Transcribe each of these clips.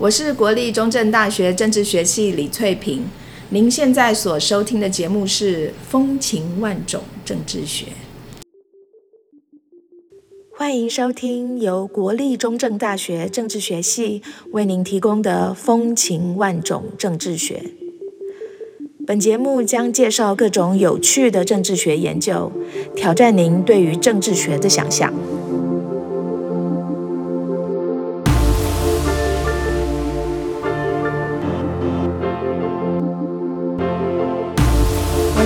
我是国立中正大学政治学系李翠萍。您现在所收听的节目是《风情万种政治学》，欢迎收听由国立中正大学政治学系为您提供的《风情万种政治学》。本节目将介绍各种有趣的政治学研究，挑战您对于政治学的想象。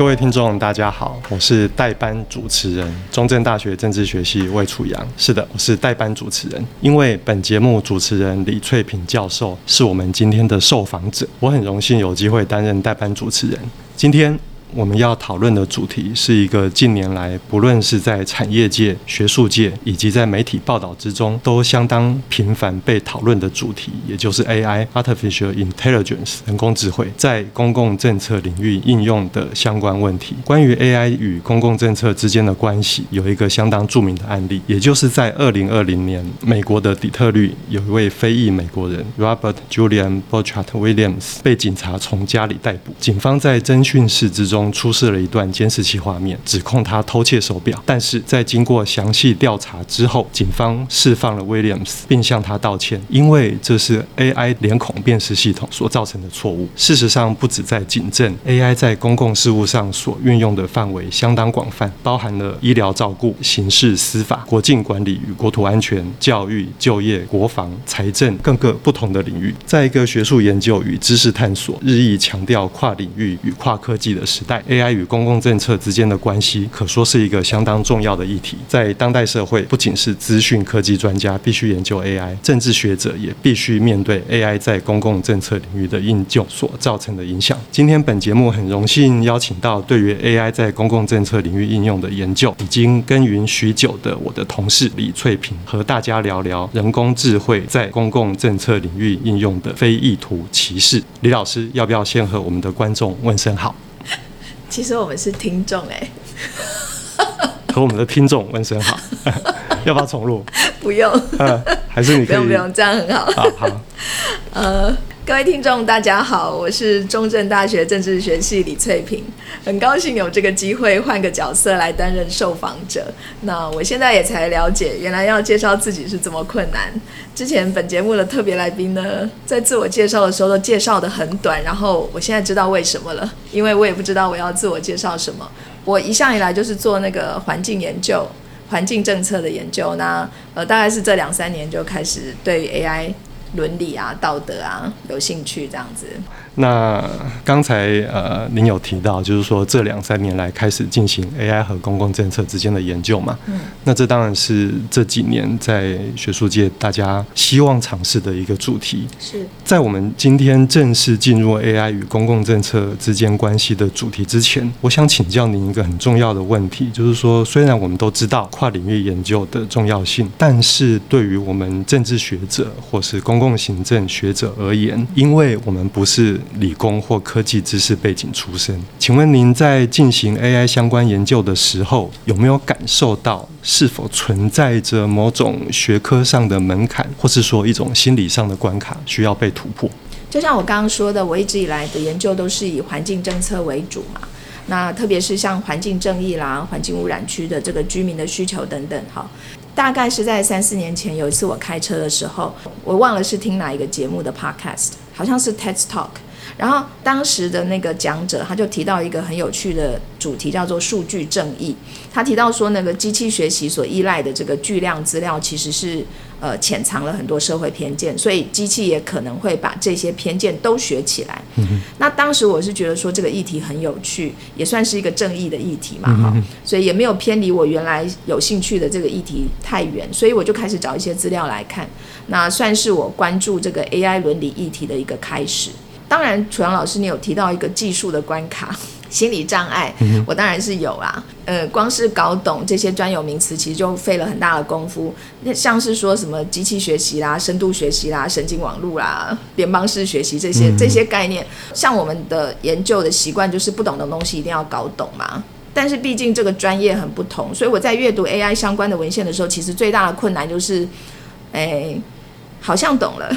各位听众，大家好，我是代班主持人，中正大学政治学系魏楚阳。是的，我是代班主持人，因为本节目主持人李翠萍教授是我们今天的受访者，我很荣幸有机会担任代班主持人。今天。我们要讨论的主题是一个近年来不论是在产业界、学术界以及在媒体报道之中都相当频繁被讨论的主题，也就是 AI（Artificial Intelligence，人工智慧）在公共政策领域应用的相关问题。关于 AI 与公共政策之间的关系，有一个相当著名的案例，也就是在二零二零年，美国的底特律有一位非裔美国人 Robert Julian Bouchard Williams 被警察从家里逮捕，警方在侦讯室之中。出示了一段监视器画面，指控他偷窃手表。但是在经过详细调查之后，警方释放了 Williams，并向他道歉，因为这是 AI 脸孔辨识系统所造成的错误。事实上，不止在警政，AI 在公共事务上所运用的范围相当广泛，包含了医疗照顾、刑事司法、国境管理与国土安全、教育、就业、国防、财政各个不同的领域。在一个学术研究与知识探索日益强调跨领域与跨科技的时代。代 AI 与公共政策之间的关系，可说是一个相当重要的议题。在当代社会，不仅是资讯科技专家必须研究 AI，政治学者也必须面对 AI 在公共政策领域的应用所造成的影响。今天本节目很荣幸邀请到对于 AI 在公共政策领域应用的研究已经耕耘许久的我的同事李翠萍，和大家聊聊人工智慧在公共政策领域应用的非意图歧视。李老师，要不要先和我们的观众问声好？其实我们是听众哎，和我们的听众问声好，要不要重录？不用，还是你不用不用，这样很好。好，好，呃。各位听众，大家好，我是中正大学政治学系李翠萍，很高兴有这个机会换个角色来担任受访者。那我现在也才了解，原来要介绍自己是这么困难。之前本节目的特别来宾呢，在自我介绍的时候都介绍的很短，然后我现在知道为什么了，因为我也不知道我要自我介绍什么。我一向以来就是做那个环境研究、环境政策的研究，那呃，大概是这两三年就开始对 AI。伦理啊，道德啊，有兴趣这样子。那刚才呃，您有提到，就是说这两三年来开始进行 AI 和公共政策之间的研究嘛？嗯。那这当然是这几年在学术界大家希望尝试的一个主题。是在我们今天正式进入 AI 与公共政策之间关系的主题之前，我想请教您一个很重要的问题，就是说，虽然我们都知道跨领域研究的重要性，但是对于我们政治学者或是公共行政学者而言，因为我们不是理工或科技知识背景出身，请问您在进行 AI 相关研究的时候，有没有感受到是否存在着某种学科上的门槛，或是说一种心理上的关卡需要被突破？就像我刚刚说的，我一直以来的研究都是以环境政策为主嘛。那特别是像环境正义啦、环境污染区的这个居民的需求等等，哈。大概是在三四年前，有一次我开车的时候，我忘了是听哪一个节目的 podcast，好像是 TED Talk。然后当时的那个讲者他就提到一个很有趣的主题，叫做数据正义。他提到说，那个机器学习所依赖的这个巨量资料，其实是呃潜藏了很多社会偏见，所以机器也可能会把这些偏见都学起来。那当时我是觉得说这个议题很有趣，也算是一个正义的议题嘛，哈、所以也没有偏离我原来有兴趣的这个议题太远，所以我就开始找一些资料来看，那算是我关注这个 AI 伦理议题的一个开始。当然，楚阳老师，你有提到一个技术的关卡，心理障碍，我当然是有啦。呃，光是搞懂这些专有名词，其实就费了很大的功夫。那像是说什么机器学习啦、深度学习啦、神经网络啦、联邦式学习这些这些概念，像我们的研究的习惯就是不懂的东西一定要搞懂嘛。但是毕竟这个专业很不同，所以我在阅读 AI 相关的文献的时候，其实最大的困难就是，哎，好像懂了。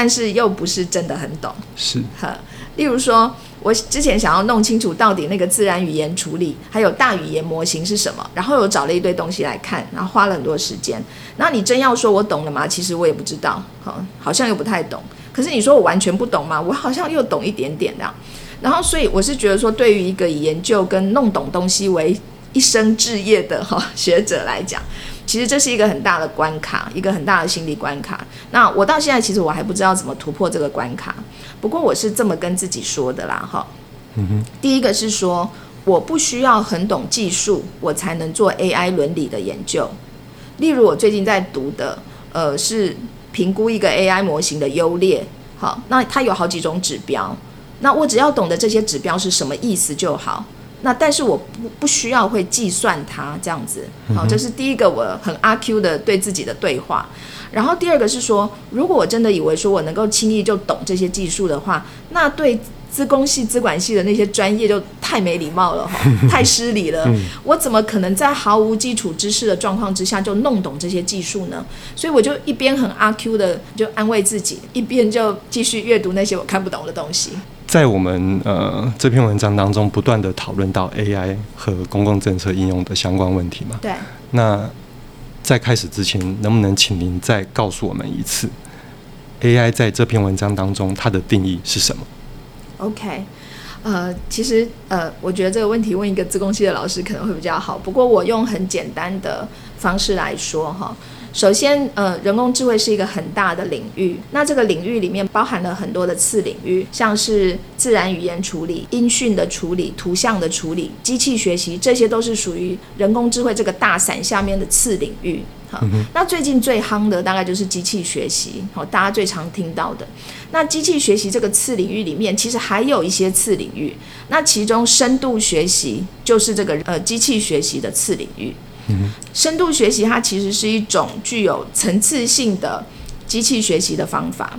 但是又不是真的很懂，是，呵。例如说，我之前想要弄清楚到底那个自然语言处理还有大语言模型是什么，然后又找了一堆东西来看，然后花了很多时间。那你真要说我懂了吗？其实我也不知道，哈，好像又不太懂。可是你说我完全不懂吗？我好像又懂一点点这样。然后，所以我是觉得说，对于一个以研究跟弄懂东西为一生志业的哈学者来讲。其实这是一个很大的关卡，一个很大的心理关卡。那我到现在其实我还不知道怎么突破这个关卡。不过我是这么跟自己说的啦，哈。嗯哼。第一个是说，我不需要很懂技术，我才能做 AI 伦理的研究。例如我最近在读的，呃，是评估一个 AI 模型的优劣。好，那它有好几种指标，那我只要懂得这些指标是什么意思就好。那但是我不不需要会计算它这样子，好，这是第一个我很阿 Q 的对自己的对话。然后第二个是说，如果我真的以为说我能够轻易就懂这些技术的话，那对资工系、资管系的那些专业就太没礼貌了哈，太失礼了。我怎么可能在毫无基础知识的状况之下就弄懂这些技术呢？所以我就一边很阿 Q 的就安慰自己，一边就继续阅读那些我看不懂的东西。在我们呃这篇文章当中，不断的讨论到 AI 和公共政策应用的相关问题嘛。对。那在开始之前，能不能请您再告诉我们一次，AI 在这篇文章当中它的定义是什么？OK，呃，其实呃，我觉得这个问题问一个自贡系的老师可能会比较好。不过我用很简单的方式来说哈。首先，呃，人工智慧是一个很大的领域。那这个领域里面包含了很多的次领域，像是自然语言处理、音讯的处理、图像的处理、机器学习，这些都是属于人工智慧这个大伞下面的次领域。好，那最近最夯的大概就是机器学习，好，大家最常听到的。那机器学习这个次领域里面，其实还有一些次领域。那其中深度学习就是这个呃机器学习的次领域。深度学习它其实是一种具有层次性的机器学习的方法，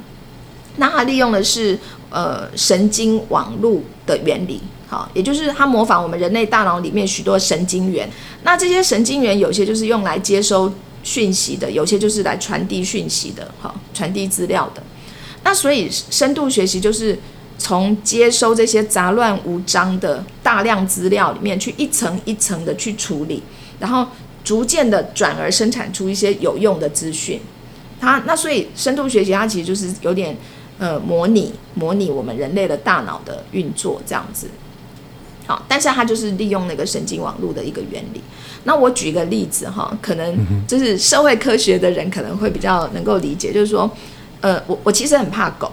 那它利用的是呃神经网络的原理，好，也就是它模仿我们人类大脑里面许多神经元。那这些神经元有些就是用来接收讯息的，有些就是来传递讯息的，好，传递资料的。那所以深度学习就是从接收这些杂乱无章的大量资料里面去一层一层的去处理。然后逐渐的转而生产出一些有用的资讯，它那所以深度学习它其实就是有点呃模拟模拟我们人类的大脑的运作这样子，好，但是它就是利用那个神经网络的一个原理。那我举一个例子哈，可能就是社会科学的人可能会比较能够理解，就是说，呃，我我其实很怕狗，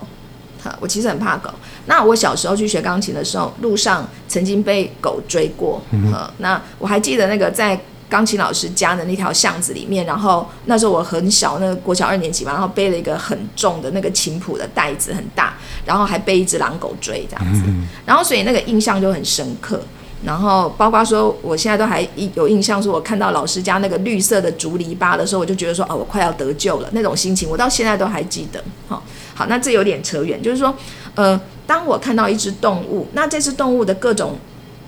哈，我其实很怕狗。那我小时候去学钢琴的时候，路上曾经被狗追过，呃，那我还记得那个在。钢琴老师家的那条巷子里面，然后那时候我很小，那个国小二年级嘛，然后背了一个很重的那个琴谱的袋子，很大，然后还背一只狼狗追这样子，然后所以那个印象就很深刻。然后包括说，我现在都还有印象，说我看到老师家那个绿色的竹篱笆的时候，我就觉得说，哦，我快要得救了那种心情，我到现在都还记得。好，好，那这有点扯远，就是说，呃，当我看到一只动物，那这只动物的各种。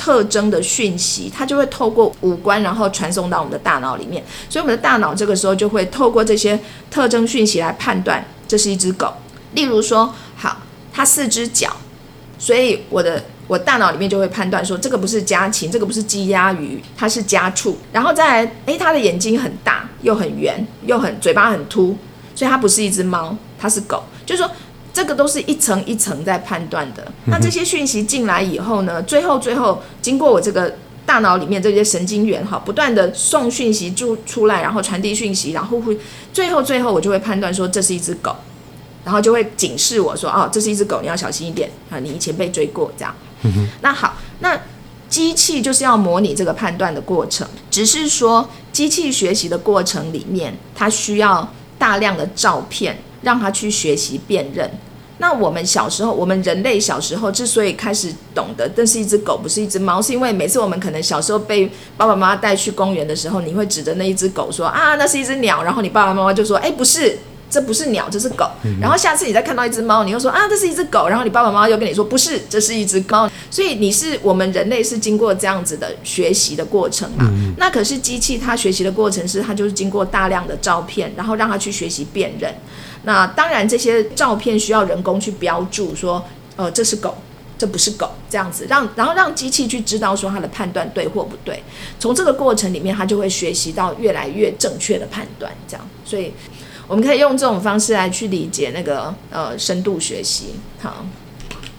特征的讯息，它就会透过五官，然后传送到我们的大脑里面。所以我们的大脑这个时候就会透过这些特征讯息来判断这是一只狗。例如说，好，它四只脚，所以我的我大脑里面就会判断说，这个不是家禽，这个不是鸡鸭鱼，它是家畜。然后再来，诶，它的眼睛很大，又很圆，又很嘴巴很凸，所以它不是一只猫，它是狗。就是说。这个都是一层一层在判断的。那这些讯息进来以后呢，最后最后经过我这个大脑里面这些神经元哈，不断的送讯息出出来，然后传递讯息，然后会最后最后我就会判断说这是一只狗，然后就会警示我说哦，这是一只狗，你要小心一点啊，你以前被追过这样。那好，那机器就是要模拟这个判断的过程，只是说机器学习的过程里面，它需要大量的照片让他去学习辨认。那我们小时候，我们人类小时候之所以开始懂得，这是一只狗，不是一只猫，是因为每次我们可能小时候被爸爸妈妈带去公园的时候，你会指着那一只狗说啊，那是一只鸟，然后你爸爸妈妈就说，哎，不是，这不是鸟，这是狗。然后下次你再看到一只猫，你又说啊，这是一只狗，然后你爸爸妈妈又跟你说，不是，这是一只猫。所以你是我们人类是经过这样子的学习的过程嘛？那可是机器它学习的过程是它就是经过大量的照片，然后让它去学习辨认。那当然，这些照片需要人工去标注，说，呃，这是狗，这不是狗，这样子让，然后让机器去知道说它的判断对或不对。从这个过程里面，它就会学习到越来越正确的判断，这样。所以，我们可以用这种方式来去理解那个呃深度学习，好。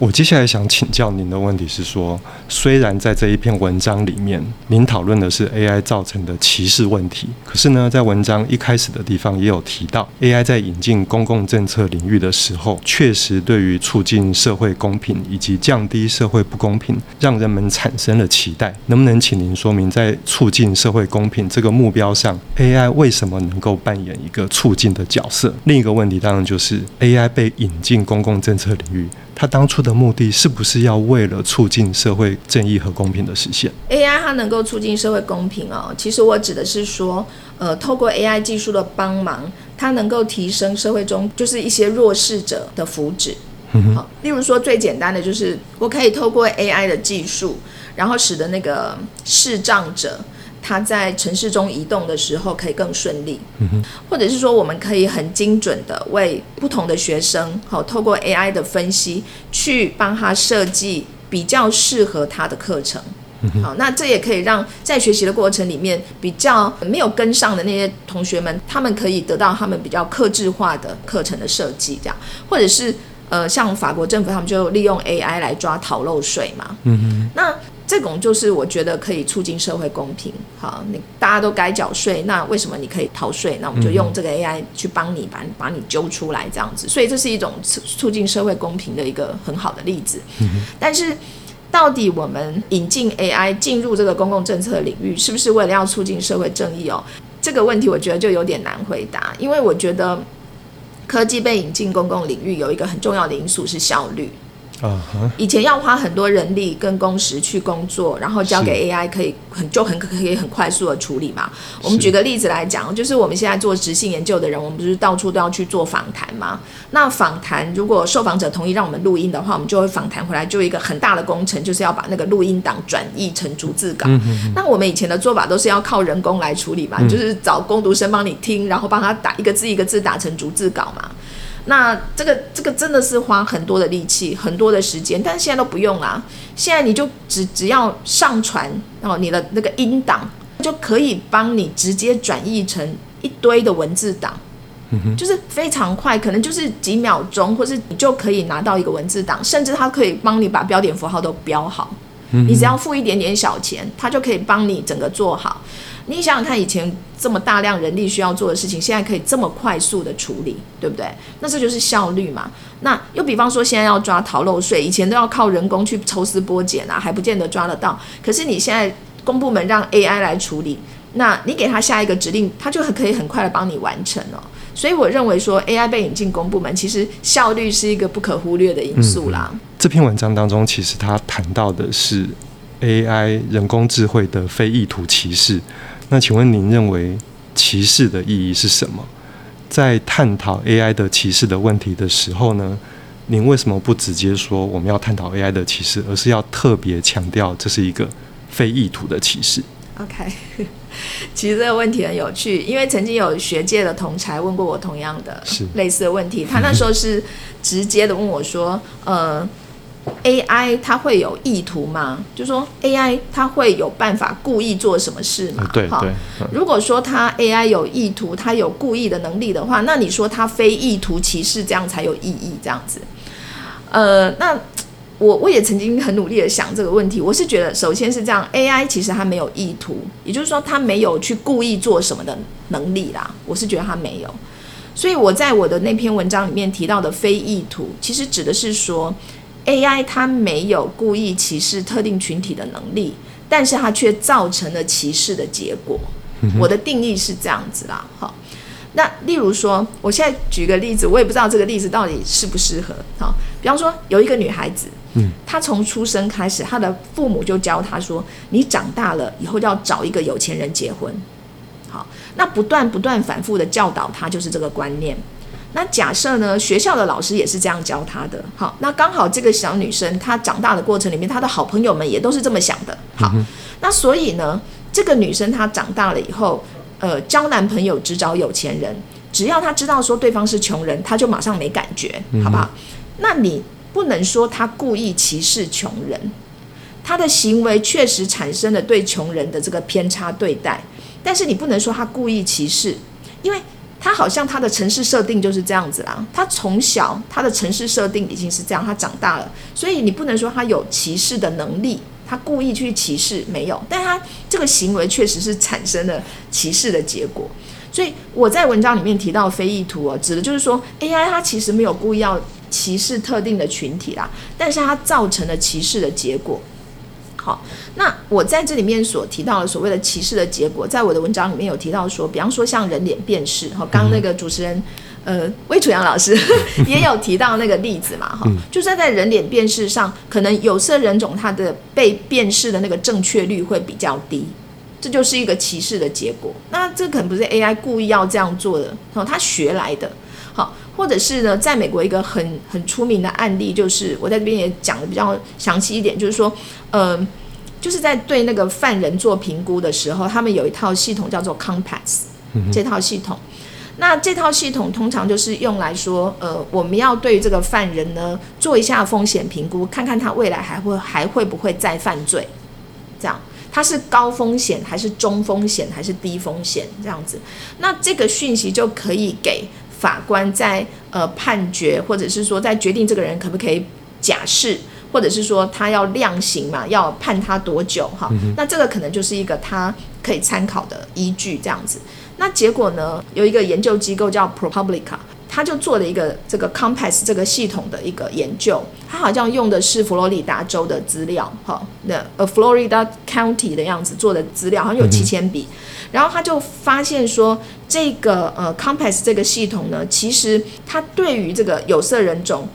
我接下来想请教您的问题是说，虽然在这一篇文章里面，您讨论的是 AI 造成的歧视问题，可是呢，在文章一开始的地方也有提到，AI 在引进公共政策领域的时候，确实对于促进社会公平以及降低社会不公平，让人们产生了期待。能不能请您说明，在促进社会公平这个目标上，AI 为什么能够扮演一个促进的角色？另一个问题当然就是 AI 被引进公共政策领域。它当初的目的是不是要为了促进社会正义和公平的实现？AI 它能够促进社会公平哦，其实我指的是说，呃，透过 AI 技术的帮忙，它能够提升社会中就是一些弱势者的福祉。好，例如说最简单的就是，我可以透过 AI 的技术，然后使得那个视障者。他在城市中移动的时候可以更顺利，或者是说我们可以很精准的为不同的学生，好透过 AI 的分析去帮他设计比较适合他的课程，好，那这也可以让在学习的过程里面比较没有跟上的那些同学们，他们可以得到他们比较克制化的课程的设计，这样，或者是呃像法国政府他们就利用 AI 来抓逃漏税嘛，那。这种就是我觉得可以促进社会公平。好，你大家都该缴税，那为什么你可以逃税？那我们就用这个 AI 去帮你把把你揪出来，这样子。所以这是一种促促进社会公平的一个很好的例子。但是，到底我们引进 AI 进入这个公共政策领域，是不是为了要促进社会正义哦？这个问题我觉得就有点难回答，因为我觉得科技被引进公共领域有一个很重要的因素是效率。以前要花很多人力跟工时去工作，然后交给 AI 可以很就很可以很快速的处理嘛。我们举个例子来讲，就是我们现在做执行研究的人，我们不是到处都要去做访谈吗？那访谈如果受访者同意让我们录音的话，我们就会访谈回来，就一个很大的工程，就是要把那个录音档转译成逐字稿。那我们以前的做法都是要靠人工来处理嘛，就是找工读生帮你听，然后帮他打一个字一个字打成逐字稿嘛。那这个这个真的是花很多的力气，很多的时间，但是现在都不用啦。现在你就只只要上传，然后你的那个音档就可以帮你直接转译成一堆的文字档，嗯就是非常快，可能就是几秒钟，或是你就可以拿到一个文字档，甚至它可以帮你把标点符号都标好。你只要付一点点小钱，它就可以帮你整个做好。你想想看，以前这么大量人力需要做的事情，现在可以这么快速的处理，对不对？那这就是效率嘛。那又比方说，现在要抓逃漏税，以前都要靠人工去抽丝剥茧啊，还不见得抓得到。可是你现在公部门让 AI 来处理，那你给他下一个指令，他就很可以很快的帮你完成了。所以我认为说，AI 被引进公部门，其实效率是一个不可忽略的因素啦。这篇文章当中，其实他谈到的是 AI 人工智慧的非意图歧视。那请问您认为歧视的意义是什么？在探讨 AI 的歧视的问题的时候呢，您为什么不直接说我们要探讨 AI 的歧视，而是要特别强调这是一个非意图的歧视？OK，其实这个问题很有趣，因为曾经有学界的同才问过我同样的类似的问题，他那时候是直接的问我说：“呃。” AI 它会有意图吗？就说 AI 它会有办法故意做什么事吗？对对。如果说它 AI 有意图，它有故意的能力的话，那你说它非意图歧视这样才有意义？这样子，呃，那我我也曾经很努力的想这个问题，我是觉得首先是这样，AI 其实它没有意图，也就是说它没有去故意做什么的能力啦，我是觉得它没有。所以我在我的那篇文章里面提到的非意图，其实指的是说 AI 它没有故意歧视特定群体的能力，但是它却造成了歧视的结果。我的定义是这样子啦，好。那例如说，我现在举个例子，我也不知道这个例子到底适不适合。好，比方说有一个女孩子，嗯，她从出生开始，她的父母就教她说，你长大了以后要找一个有钱人结婚。好，那不断不断反复的教导她，就是这个观念。那假设呢，学校的老师也是这样教她的。好，那刚好这个小女生她长大的过程里面，她的好朋友们也都是这么想的。好，那所以呢，这个女生她长大了以后。呃，交男朋友只找有钱人，只要她知道说对方是穷人，她就马上没感觉，好不好？那你不能说她故意歧视穷人，她的行为确实产生了对穷人的这个偏差对待，但是你不能说她故意歧视，因为他好像他的城市设定就是这样子啦，他从小他的城市设定已经是这样，他长大了，所以你不能说他有歧视的能力。他故意去歧视没有，但他这个行为确实是产生了歧视的结果。所以我在文章里面提到非意图哦，指的就是说 AI 它其实没有故意要歧视特定的群体啦，但是它造成了歧视的结果。好，那我在这里面所提到的所谓的歧视的结果，在我的文章里面有提到说，比方说像人脸辨识，哈，刚刚那个主持人。呃，魏楚阳老师 也有提到那个例子嘛，哈，就是在人脸辨识上，可能有色人种他的被辨识的那个正确率会比较低，这就是一个歧视的结果。那这可能不是 AI 故意要这样做的，哦，他学来的，好，或者是呢，在美国一个很很出名的案例，就是我在这边也讲的比较详细一点，就是说，呃，就是在对那个犯人做评估的时候，他们有一套系统叫做 Compass，这套系统。那这套系统通常就是用来说，呃，我们要对这个犯人呢做一下风险评估，看看他未来还会还会不会再犯罪，这样他是高风险还是中风险还是低风险这样子。那这个讯息就可以给法官在呃判决，或者是说在决定这个人可不可以假释，或者是说他要量刑嘛，要判他多久哈？那这个可能就是一个他可以参考的依据这样子。那结果呢？有一个研究机构叫 ProPublica，他就做了一个这个 Compass 这个系统的一个研究。他好像用的是佛罗里达州的资料，哈，那呃 Florida County 的样子做的资料，好像有七千笔。然后他就发现说，这个呃 Compass 这个系统呢，其实它对于这个有色人种。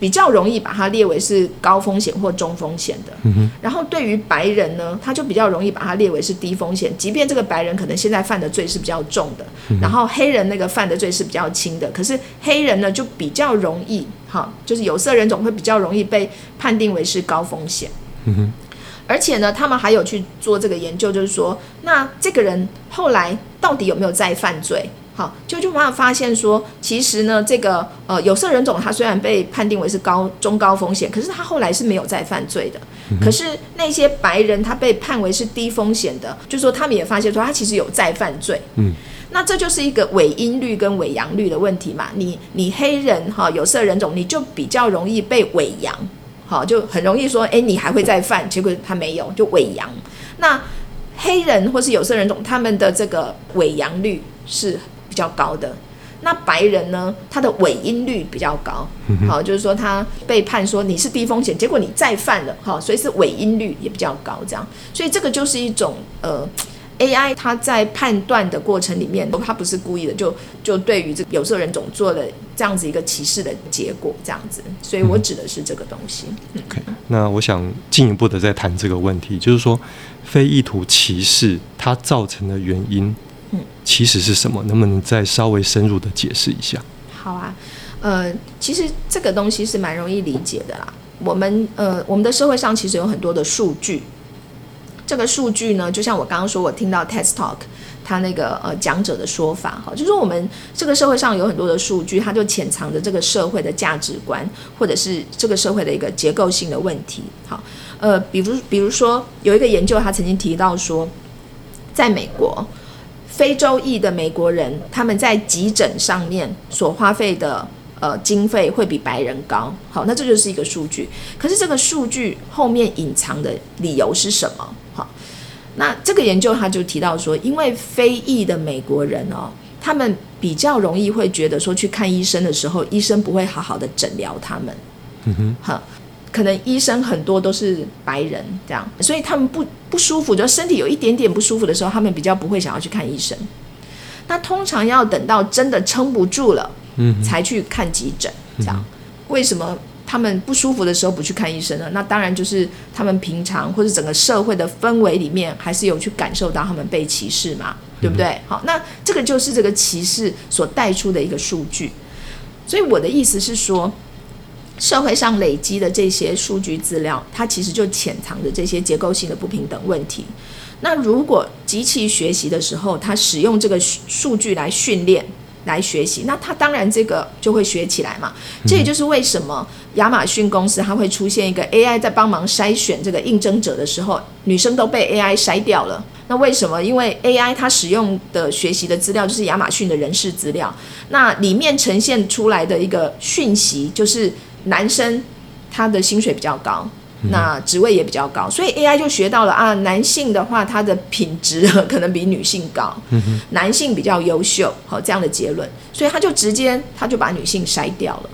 比较容易把它列为是高风险或中风险的，然后对于白人呢，他就比较容易把它列为是低风险，即便这个白人可能现在犯的罪是比较重的，然后黑人那个犯的罪是比较轻的，可是黑人呢就比较容易，哈，就是有色人种会比较容易被判定为是高风险，嗯而且呢，他们还有去做这个研究，就是说，那这个人后来到底有没有再犯罪？好，就就发现说，其实呢，这个呃有色人种他虽然被判定为是高中高风险，可是他后来是没有再犯罪的。可是那些白人他被判为是低风险的，就说他们也发现说他其实有再犯罪。嗯，那这就是一个伪阴率跟伪阳率的问题嘛。你你黑人哈有色人种你就比较容易被伪阳，好就很容易说，哎你还会再犯，结果他没有就伪阳。那黑人或是有色人种他们的这个伪阳率是。比较高的，那白人呢？他的尾音率比较高，好，就是说他被判说你是低风险，结果你再犯了，哈，所以是尾音率也比较高，这样，所以这个就是一种呃，AI 它在判断的过程里面，它不是故意的，就就对于这有色人种做了这样子一个歧视的结果，这样子，所以我指的是这个东西。OK，那我想进一步的再谈这个问题，就是说非意图歧视它造成的原因。嗯，其实是什么？能不能再稍微深入的解释一下？好啊，呃，其实这个东西是蛮容易理解的啦。我们呃，我们的社会上其实有很多的数据，这个数据呢，就像我刚刚说，我听到 TED Talk 他那个呃讲者的说法，哈，就说我们这个社会上有很多的数据，它就潜藏着这个社会的价值观，或者是这个社会的一个结构性的问题。好，呃，比如比如说有一个研究，他曾经提到说，在美国。非洲裔的美国人，他们在急诊上面所花费的呃经费会比白人高。好，那这就是一个数据。可是这个数据后面隐藏的理由是什么？好，那这个研究他就提到说，因为非裔的美国人哦，他们比较容易会觉得说去看医生的时候，医生不会好好的诊疗他们。嗯哼，好。可能医生很多都是白人，这样，所以他们不不舒服，就身体有一点点不舒服的时候，他们比较不会想要去看医生。那通常要等到真的撑不住了，嗯，才去看急诊。这样，为什么他们不舒服的时候不去看医生呢？那当然就是他们平常或者整个社会的氛围里面，还是有去感受到他们被歧视嘛，对不对？好，那这个就是这个歧视所带出的一个数据。所以我的意思是说。社会上累积的这些数据资料，它其实就潜藏着这些结构性的不平等问题。那如果机器学习的时候，它使用这个数据来训练、来学习，那它当然这个就会学起来嘛。这也就是为什么亚马逊公司它会出现一个 AI 在帮忙筛选这个应征者的时候，女生都被 AI 筛掉了。那为什么？因为 AI 它使用的学习的资料就是亚马逊的人事资料，那里面呈现出来的一个讯息就是。男生他的薪水比较高，那职位也比较高，所以 AI 就学到了啊，男性的话他的品质 可能比女性高，男性比较优秀，好这样的结论，所以他就直接他就把女性筛掉了。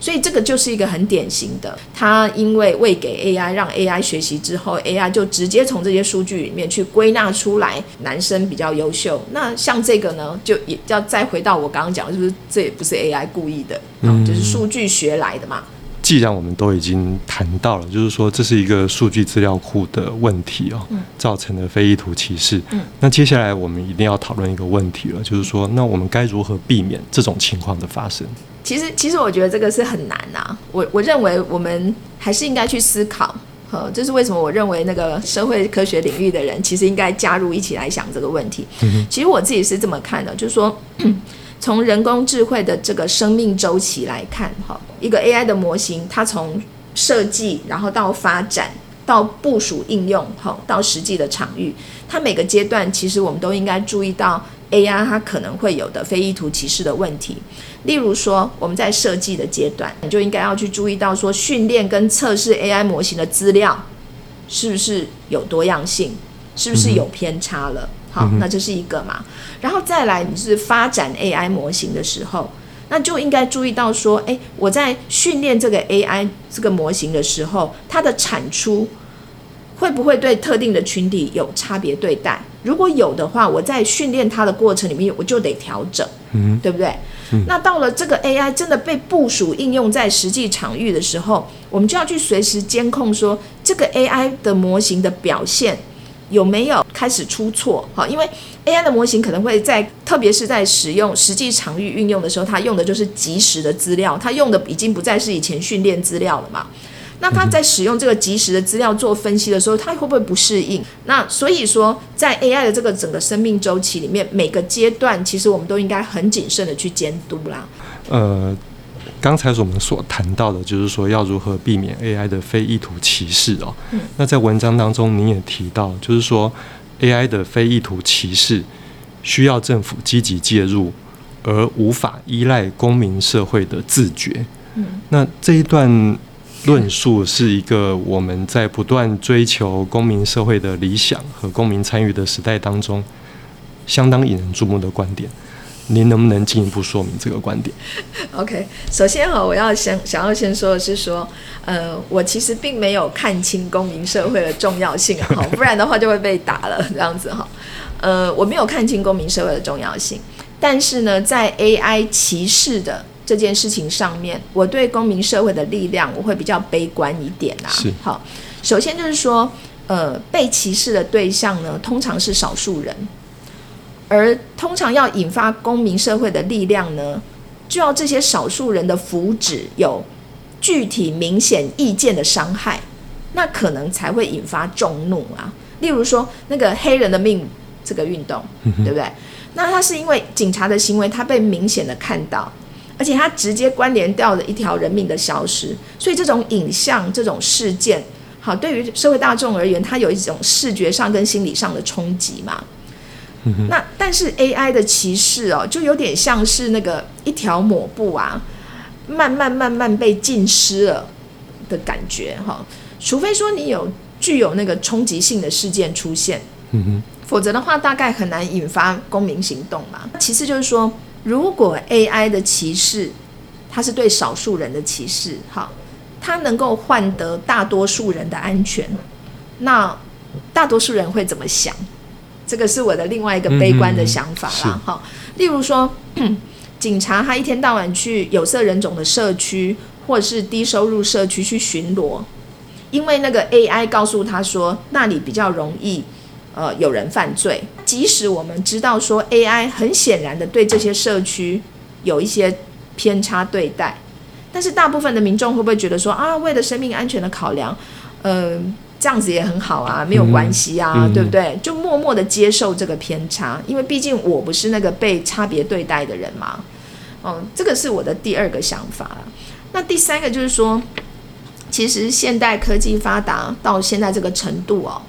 所以这个就是一个很典型的，他因为喂给 AI，让 AI 学习之后，AI 就直接从这些数据里面去归纳出来男生比较优秀。那像这个呢，就也要再回到我刚刚讲，就是这也不是 AI 故意的，嗯，就是数据学来的嘛。既然我们都已经谈到了，就是说这是一个数据资料库的问题哦，造成的非意图歧视。嗯，那接下来我们一定要讨论一个问题了，就是说，那我们该如何避免这种情况的发生？其实，其实我觉得这个是很难呐。我我认为我们还是应该去思考，呃，这是为什么？我认为那个社会科学领域的人其实应该加入一起来想这个问题。嗯其实我自己是这么看的，就是说，从人工智慧的这个生命周期来看，哈，一个 AI 的模型，它从设计，然后到发展，到部署应用，哈，到实际的场域，它每个阶段其实我们都应该注意到 AI 它可能会有的非意图歧视的问题。例如说，我们在设计的阶段，你就应该要去注意到说，训练跟测试 AI 模型的资料是不是有多样性，是不是有偏差了？好，那这是一个嘛。然后再来，你是发展 AI 模型的时候，那就应该注意到说，诶，我在训练这个 AI 这个模型的时候，它的产出会不会对特定的群体有差别对待？如果有的话，我在训练它的过程里面，我就得调整，嗯，对不对？那到了这个 AI 真的被部署应用在实际场域的时候，我们就要去随时监控，说这个 AI 的模型的表现有没有开始出错？哈，因为 AI 的模型可能会在，特别是在使用实际场域运用的时候，它用的就是即时的资料，它用的已经不再是以前训练资料了嘛。那它在使用这个即时的资料做分析的时候，它会不会不适应？那所以说，在 AI 的这个整个生命周期里面，每个阶段其实我们都应该很谨慎的去监督啦。呃，刚才我们所谈到的，就是说要如何避免 AI 的非意图歧视哦。嗯。那在文章当中，您也提到，就是说 AI 的非意图歧视需要政府积极介入，而无法依赖公民社会的自觉。嗯。那这一段。论述是一个我们在不断追求公民社会的理想和公民参与的时代当中，相当引人注目的观点。您能不能进一步说明这个观点？OK，首先哈，我要先想要先说的是说，呃，我其实并没有看清公民社会的重要性哈，不然的话就会被打了这样子哈。呃，我没有看清公民社会的重要性，但是呢，在 AI 歧视的。这件事情上面，我对公民社会的力量，我会比较悲观一点呐。是好，首先就是说，呃，被歧视的对象呢，通常是少数人，而通常要引发公民社会的力量呢，就要这些少数人的福祉有具体明显意见的伤害，那可能才会引发众怒啊。例如说，那个黑人的命这个运动，对不对？那他是因为警察的行为，他被明显的看到。而且他直接关联掉了一条人命的消失，所以这种影像、这种事件，好，对于社会大众而言，它有一种视觉上跟心理上的冲击嘛。那但是 AI 的歧视哦，就有点像是那个一条抹布啊，慢慢慢慢被浸湿了的感觉哈。除非说你有具有那个冲击性的事件出现，嗯哼，否则的话大概很难引发公民行动嘛。其次就是说，如果 AI 的歧视，它是对少数人的歧视，哈，它能够换得大多数人的安全，那大多数人会怎么想？这个是我的另外一个悲观的想法啦，哈。例如说，警察他一天到晚去有色人种的社区或者是低收入社区去巡逻，因为那个 AI 告诉他说那里比较容易呃有人犯罪。即使我们知道说 AI 很显然的对这些社区有一些偏差对待，但是大部分的民众会不会觉得说啊，为了生命安全的考量，嗯？这样子也很好啊，没有关系啊，对不对？就默默的接受这个偏差，因为毕竟我不是那个被差别对待的人嘛。嗯，这个是我的第二个想法那第三个就是说，其实现代科技发达到现在这个程度哦，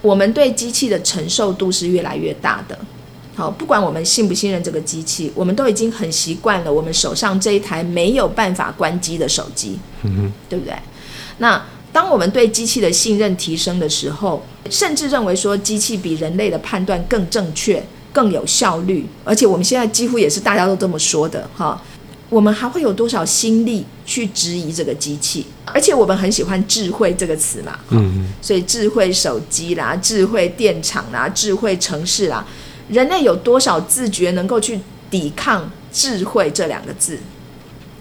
我们对机器的承受度是越来越大的。好，不管我们信不信任这个机器，我们都已经很习惯了我们手上这一台没有办法关机的手机，嗯对不对？那当我们对机器的信任提升的时候，甚至认为说机器比人类的判断更正确、更有效率，而且我们现在几乎也是大家都这么说的哈。我们还会有多少心力去质疑这个机器？而且我们很喜欢“智慧”这个词嘛，嗯，所以智慧手机啦、智慧电厂啦、智慧城市啦，人类有多少自觉能够去抵抗“智慧”这两个字？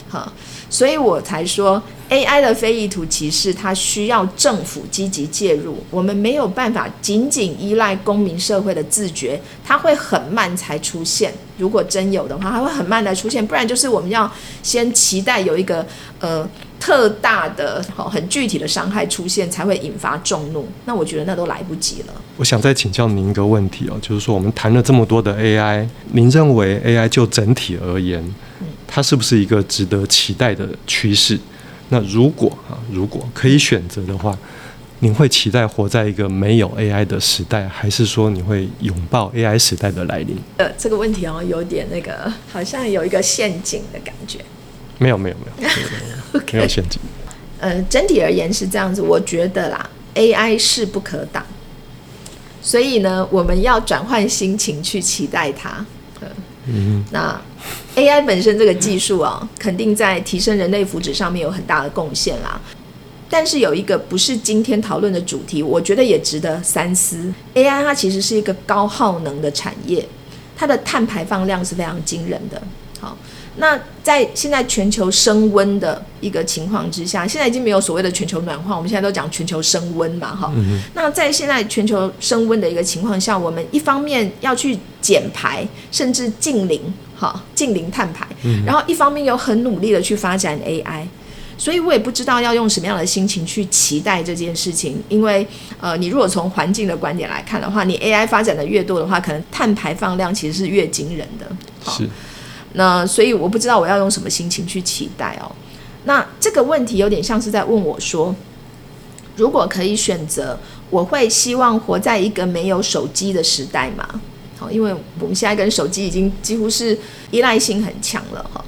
哈，所以我才说。AI 的非意图歧视，它需要政府积极介入。我们没有办法仅仅依赖公民社会的自觉，它会很慢才出现。如果真有的话，它会很慢才出现。不然就是我们要先期待有一个呃特大的、好很具体的伤害出现，才会引发众怒。那我觉得那都来不及了。我想再请教您一个问题哦，就是说我们谈了这么多的 AI，您认为 AI 就整体而言，它是不是一个值得期待的趋势？那如果啊，如果可以选择的话，您会期待活在一个没有 AI 的时代，还是说你会拥抱 AI 时代的来临？呃，这个问题哦，有点那个，好像有一个陷阱的感觉。没有，没有，没有，没有陷阱。呃，整体而言是这样子，我觉得啦，AI 势不可挡，所以呢，我们要转换心情去期待它。嗯，那 AI 本身这个技术啊，肯定在提升人类福祉上面有很大的贡献啦。但是有一个不是今天讨论的主题，我觉得也值得三思。AI 它其实是一个高耗能的产业，它的碳排放量是非常惊人的。好。那在现在全球升温的一个情况之下，现在已经没有所谓的全球暖化，我们现在都讲全球升温嘛，哈。那在现在全球升温的一个情况下，我们一方面要去减排，甚至近零，哈，近零碳排，然后一方面又很努力的去发展 AI，所以我也不知道要用什么样的心情去期待这件事情，因为呃，你如果从环境的观点来看的话，你 AI 发展的越多的话，可能碳排放量其实是越惊人的，是。那所以我不知道我要用什么心情去期待哦。那这个问题有点像是在问我说，如果可以选择，我会希望活在一个没有手机的时代吗？好，因为我们现在跟手机已经几乎是依赖性很强了哈。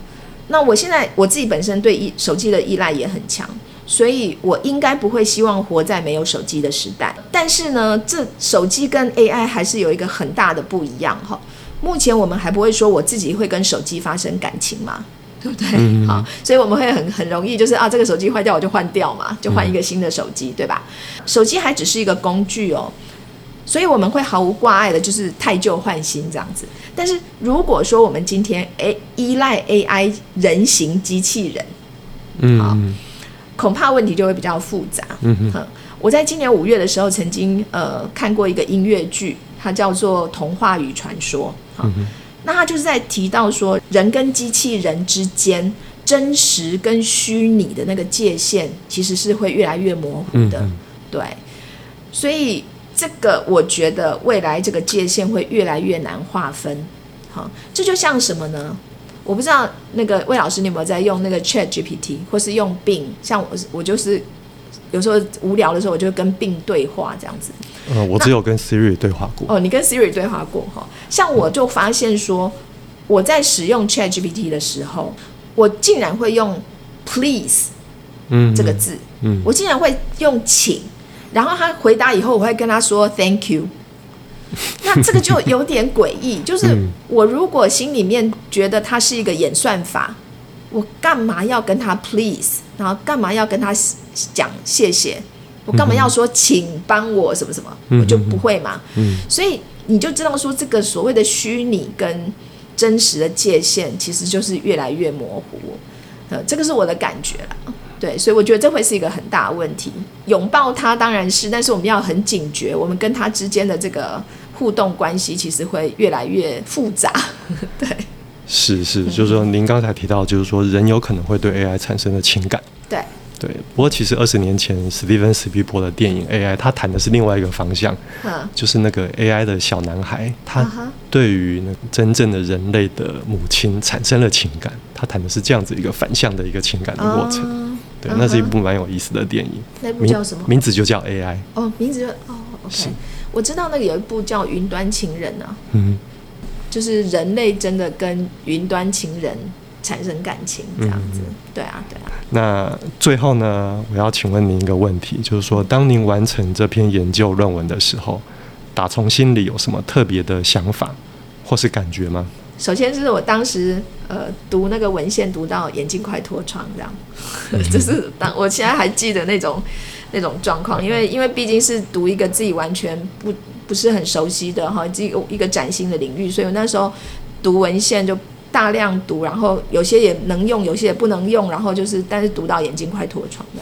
那我现在我自己本身对依手机的依赖也很强，所以我应该不会希望活在没有手机的时代。但是呢，这手机跟 AI 还是有一个很大的不一样哈。目前我们还不会说我自己会跟手机发生感情嘛，对不对？好，所以我们会很很容易就是啊，这个手机坏掉我就换掉嘛，就换一个新的手机，对吧？手机还只是一个工具哦，所以我们会毫无挂碍的，就是太旧换新这样子。但是如果说我们今天诶依赖 AI 人形机器人，嗯，恐怕问题就会比较复杂。嗯哼，我在今年五月的时候曾经呃看过一个音乐剧。它叫做童话与传说，好，那他就是在提到说，人跟机器人之间真实跟虚拟的那个界限，其实是会越来越模糊的，对，所以这个我觉得未来这个界限会越来越难划分，好，这就像什么呢？我不知道那个魏老师你有没有在用那个 Chat GPT 或是用 Bing，像我我就是有时候无聊的时候，我就跟 Bing 对话这样子。呃，我只有跟 Siri 对话过。哦，你跟 Siri 对话过哈？像我就发现说，我在使用 ChatGPT 的时候，我竟然会用 please 嗯这个字，嗯我竟然会用请，然后他回答以后，我会跟他说 thank you。那这个就有点诡异，就是嗯我如果心里面觉得它是一个演算法，我干嘛要跟他 please，然后干嘛要跟他讲谢谢，我干嘛要说请帮我什么什么，嗯我就不会嘛。嗯所以你就知道说，这个所谓的虚拟跟真实的界限，其实就是越来越模糊。呃，这个是我的感觉了。对，所以我觉得这会是一个很大的问题。拥抱他当然是，但是我们要很警觉，我们跟他之间的这个互动关系，其实会越来越复杂。对是是，就是说您刚才提到，就是说人有可能会对 AI 产生的情感。对，对，不过其实二十年前史蒂芬史皮伯的电影 AI，他谈的是另外一个方向，嗯，就是那个 AI 的小男孩，他对于那真正的人类的母亲产生了情感，他谈的是这样子一个反向的一个情感的过程。啊对，嗯那是一部蛮有意思的电影，那部叫什么？名字就叫 AI。哦，名字就哦是，OK，我知道那个有一部叫《云端情人》啊，嗯，就是人类真的跟云端情人产生感情这样子。嗯对啊，对啊。那最后呢，我要请问您一个问题，就是说，当您完成这篇研究论文的时候，打从心里有什么特别的想法或是感觉吗？首先是我当时呃读那个文献读到眼睛快脱窗这样，就是当我现在还记得那种那种状况，因为因为毕竟是读一个自己完全不不是很熟悉的哈，这个一个崭新的领域，所以我那时候读文献就大量读，然后有些也能用，有些也不能用，然后就是但是读到眼睛快脱床的。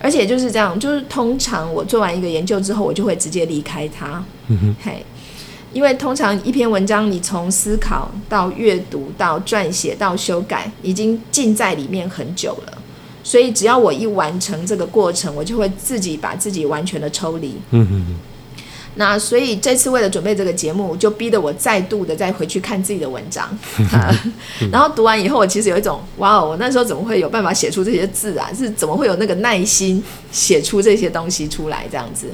而且就是这样，就是通常我做完一个研究之后，我就会直接离开它。嗯哼，嘿，因为通常一篇文章，你从思考到阅读到撰写到修改，已经浸在里面很久了。所以只要我一完成这个过程，我就会自己把自己完全的抽离。嗯哼哼，那所以这次为了准备这个节目，就逼得我再度的再回去看自己的文章，啊然后读完以后，我其实有一种哇哦，我那时候怎么会有办法写出这些字啊？是怎么会有那个耐心写出这些东西出来这样子？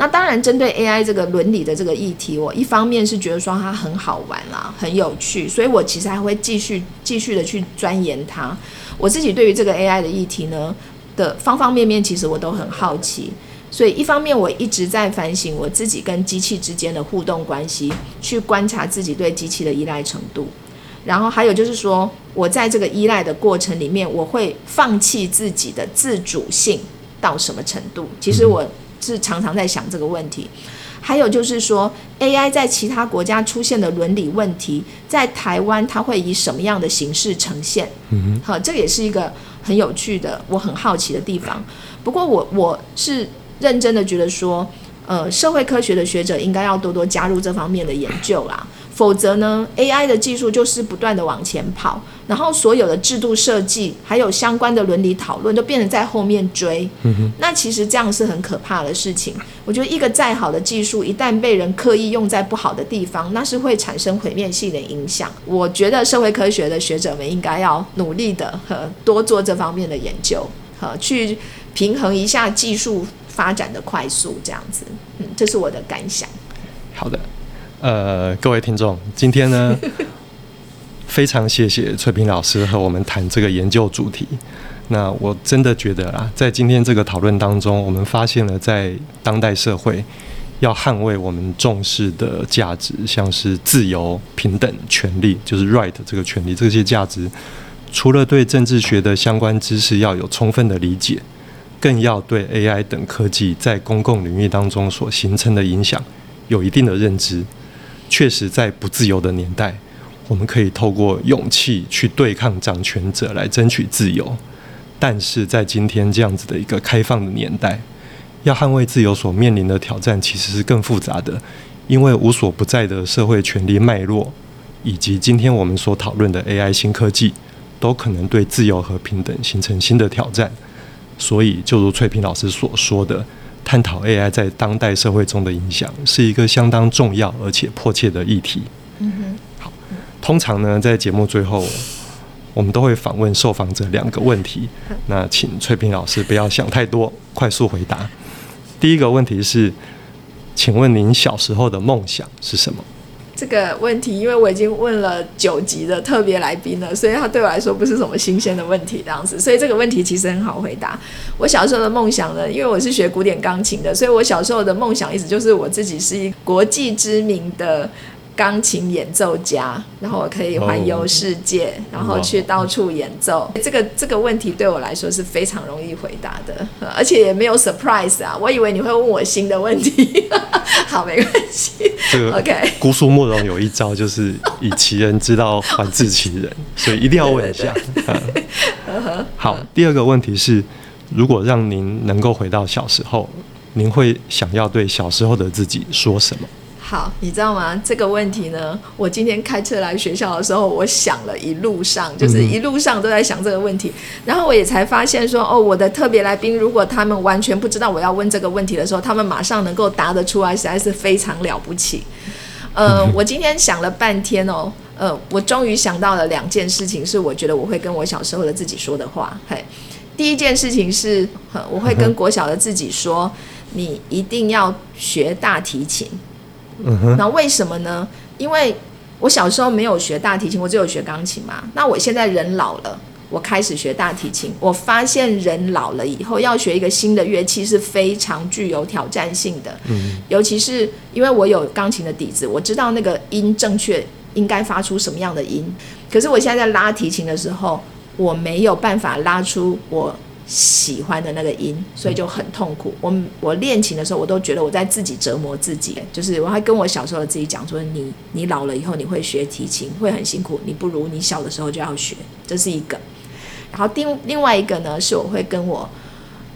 那当然，针对 AI 这个伦理的这个议题，我一方面是觉得说它很好玩啦，很有趣，所以我其实还会继续继续的去钻研它。我自己对于这个 AI 的议题呢的方方面面，其实我都很好奇。所以一方面我一直在反省我自己跟机器之间的互动关系，去观察自己对机器的依赖程度。然后还有就是说，我在这个依赖的过程里面，我会放弃自己的自主性到什么程度？其实我是常常在想这个问题。还有就是说，AI 在其他国家出现的伦理问题，在台湾它会以什么样的形式呈现？嗯好，这也是一个很有趣的，我很好奇的地方。不过我我是认真的觉得说，呃，社会科学的学者应该要多多加入这方面的研究啦，否则呢，AI 的技术就是不断的往前跑，然后所有的制度设计还有相关的伦理讨论都变成在后面追。嗯哼，那其实这样是很可怕的事情。我觉得一个再好的技术，一旦被人刻意用在不好的地方，那是会产生毁灭性的影响。我觉得社会科学的学者们应该要努力的和多做这方面的研究，和去平衡一下技术发展的快速，这样子。嗯，这是我的感想。好的，呃，各位听众，今天呢，非常谢谢翠萍老师和我们谈这个研究主题。那我真的觉得啊，在今天这个讨论当中，我们发现了在当代社会要捍卫我们重视的价值，像是自由、平等、权利，就是 right 这个权利，这些价值，除了对政治学的相关知识要有充分的理解，更要对 AI 等科技在公共领域当中所形成的影响有一定的认知。确实，在不自由的年代，我们可以透过勇气去对抗掌权者来争取自由。但是在今天这样子的一个开放的年代，要捍卫自由所面临的挑战其实是更复杂的，因为无所不在的社会权力脉络，以及今天我们所讨论的 AI 新科技，都可能对自由和平等形成新的挑战。所以，就如翠萍老师所说的，探讨 AI 在当代社会中的影响，是一个相当重要而且迫切的议题。嗯哼，通常呢，在节目最后，我们都会访问受访者两个问题。那请翠萍老师不要想太多，快速回答。第一个问题是，请问您小时候的梦想是什么？这个问题，因为我已经问了九级的特别来宾了，所以他对我来说不是什么新鲜的问题，这样子。所以这个问题其实很好回答。我小时候的梦想呢，因为我是学古典钢琴的，所以我小时候的梦想一直就是我自己是一国际知名的。钢琴演奏家，然后我可以环游世界，然后去到处演奏。这个这个问题对我来说是非常容易回答的，而且也没有 surprise 啊。我以为你会问我新的问题，好，没关系。这个 OK，姑苏慕容有一招，就是以其人之道还治其人，所以一定要问一下。好，第二个问题是，如果让您能够回到小时候，您会想要对小时候的自己说什么？好，你知道吗？这个问题呢，我今天开车来学校的时候，我想了一路上，就是一路上都在想这个问题。然后我也才发现说，哦，我的特别来宾，如果他们完全不知道我要问这个问题的时候，他们马上能够答得出来，实在是非常了不起。呃，我今天想了半天哦，呃，我终于想到了两件事情，是我觉得我会跟我小时候的自己说的话。嘿，第一件事情是，我会跟国小的自己说，你一定要学大提琴。那为什么呢？因为我小时候没有学大提琴，我只有学钢琴嘛。那我现在人老了，我开始学大提琴。我发现人老了以后，要学一个新的乐器是非常具有挑战性的。嗯，尤其是因为我有钢琴的底子，我知道那个音正确应该发出什么样的音。可是我现在在拉提琴的时候，我没有办法拉出我。喜欢的那个音，所以就很痛苦。我我练琴的时候，我都觉得我在自己折磨自己。就是我还跟我小时候的自己讲说：“你你老了以后，你会学提琴，会很辛苦。你不如你小的时候就要学。”这是一个。然后另另外一个呢，是我会跟我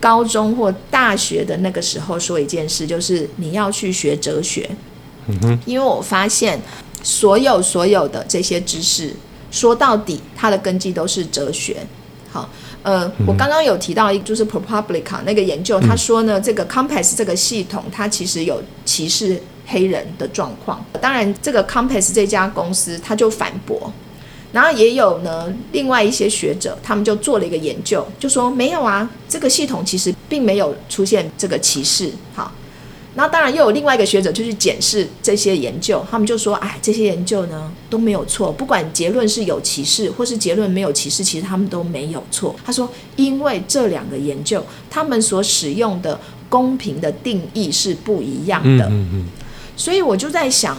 高中或大学的那个时候说一件事，就是你要去学哲学。嗯哼。因为我发现所有所有的这些知识，说到底，它的根基都是哲学。好。呃，我刚刚有提到一个，就是 ProPublica 那个研究，他说呢，这个 Compass 这个系统，它其实有歧视黑人的状况。当然，这个 Compass 这家公司他就反驳，然后也有呢，另外一些学者，他们就做了一个研究，就说没有啊，这个系统其实并没有出现这个歧视。好。然后当然又有另外一个学者就去检视这些研究，他们就说：“哎，这些研究呢都没有错，不管结论是有歧视或是结论没有歧视，其实他们都没有错。”他说：“因为这两个研究，他们所使用的公平的定义是不一样的。”嗯嗯所以我就在想，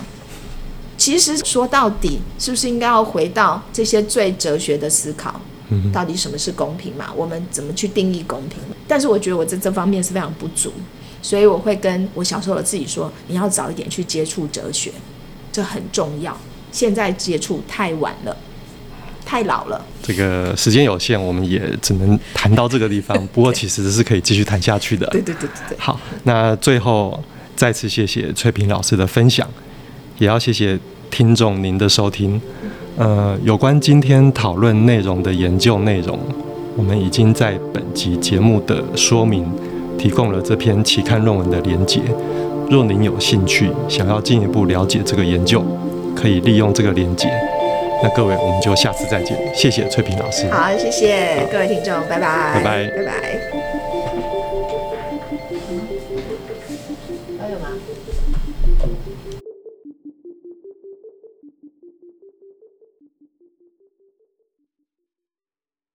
其实说到底，是不是应该要回到这些最哲学的思考？嗯。到底什么是公平嘛？我们怎么去定义公平？但是我觉得我在这方面是非常不足。所以我会跟我小时候的自己说：“你要早一点去接触哲学，这很重要。现在接触太晚了，太老了。”这个时间有限，我们也只能谈到这个地方。不过其实是可以继续谈下去的。对对对对对。好，那最后再次谢谢翠萍老师的分享，也要谢谢听众您的收听。呃，有关今天讨论内容的研究内容，我们已经在本集节目的说明。提供了这篇期刊论文的连结。若您有兴趣，想要进一步了解这个研究，可以利用这个连结。那各位，我们就下次再见。谢谢翠萍老师。好，谢谢各位听众，拜拜。拜拜，拜拜。